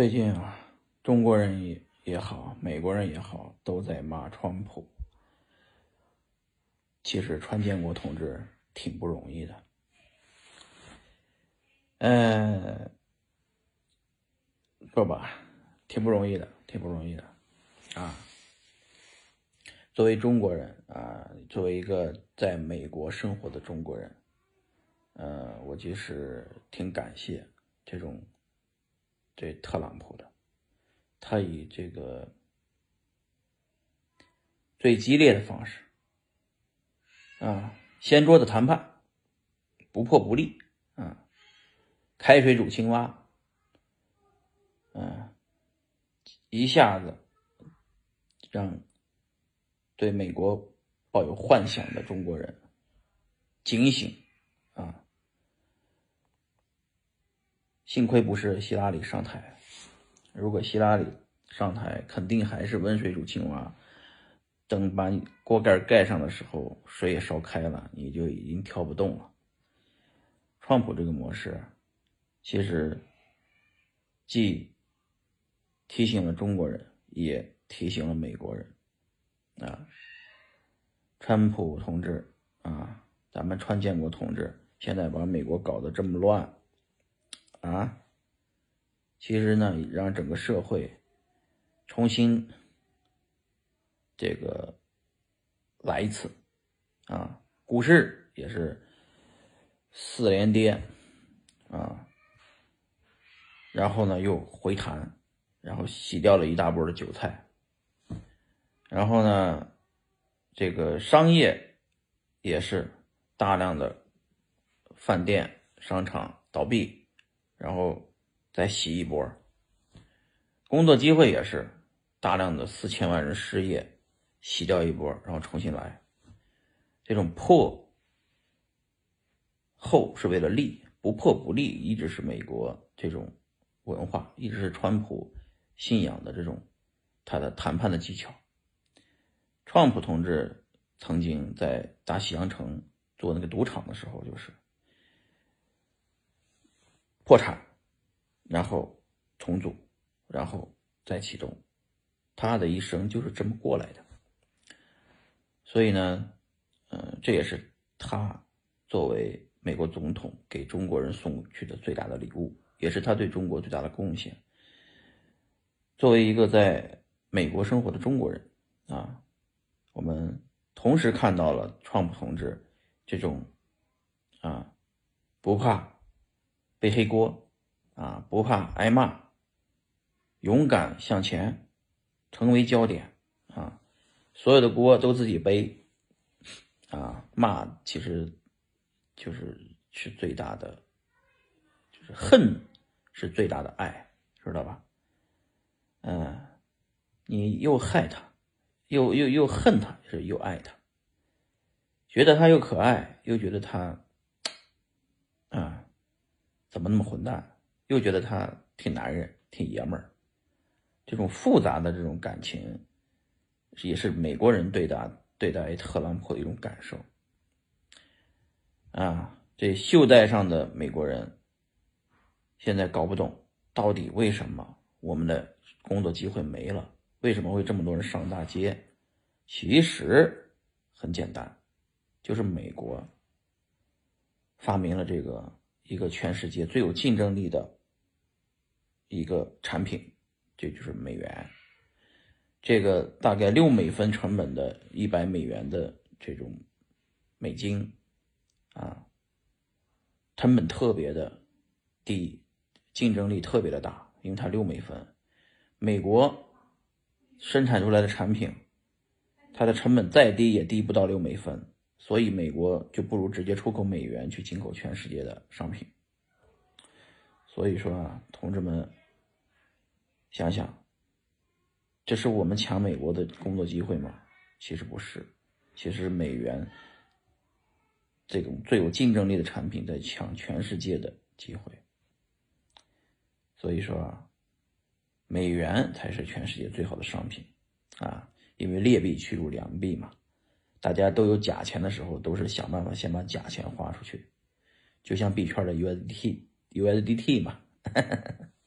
最近啊，中国人也也好，美国人也好，都在骂川普。其实川建国同志挺不容易的，嗯，说吧，挺不容易的，挺不容易的啊。作为中国人啊，作为一个在美国生活的中国人，呃，我其实挺感谢这种。对特朗普的，他以这个最激烈的方式啊，掀桌子谈判，不破不立啊，开水煮青蛙，嗯，一下子让对美国抱有幻想的中国人警醒啊。幸亏不是希拉里上台，如果希拉里上台，肯定还是温水煮青蛙。等把锅盖盖上的时候，水也烧开了，你就已经跳不动了。川普这个模式，其实既提醒了中国人，也提醒了美国人啊。川普同志啊，咱们川建国同志，现在把美国搞得这么乱。啊，其实呢，让整个社会重新这个来一次啊，股市也是四连跌啊，然后呢又回弹，然后洗掉了一大波的韭菜，然后呢，这个商业也是大量的饭店、商场倒闭。然后再洗一波，工作机会也是大量的四千万人失业，洗掉一波，然后重新来。这种破后是为了立，不破不立，一直是美国这种文化，一直是川普信仰的这种他的谈判的技巧。川普同志曾经在大西洋城做那个赌场的时候，就是。破产，然后重组，然后再启动，他的一生就是这么过来的。所以呢，嗯，这也是他作为美国总统给中国人送去的最大的礼物，也是他对中国最大的贡献。作为一个在美国生活的中国人啊，我们同时看到了川普同志这种啊不怕。背黑锅，啊，不怕挨骂，勇敢向前，成为焦点，啊，所有的锅都自己背，啊，骂其实就是是最大的，就是恨是最大的爱，知道吧？嗯，你又害他，又又又恨他，是又爱他，觉得他又可爱，又觉得他，啊。怎么那么混蛋？又觉得他挺男人、挺爷们儿，这种复杂的这种感情，也是美国人对待对待特朗普的一种感受。啊，这袖带上的美国人现在搞不懂，到底为什么我们的工作机会没了？为什么会这么多人上大街？其实很简单，就是美国发明了这个。一个全世界最有竞争力的一个产品，这就是美元。这个大概六美分成本的一百美元的这种美金，啊，成本特别的低，竞争力特别的大，因为它六美分。美国生产出来的产品，它的成本再低也低不到六美分。所以，美国就不如直接出口美元去进口全世界的商品。所以说啊，同志们，想想，这是我们抢美国的工作机会吗？其实不是，其实美元这种最有竞争力的产品在抢全世界的机会。所以说啊，美元才是全世界最好的商品啊，因为劣币驱逐良币嘛。大家都有假钱的时候，都是想办法先把假钱花出去，就像币圈的 USDT，USDT 嘛。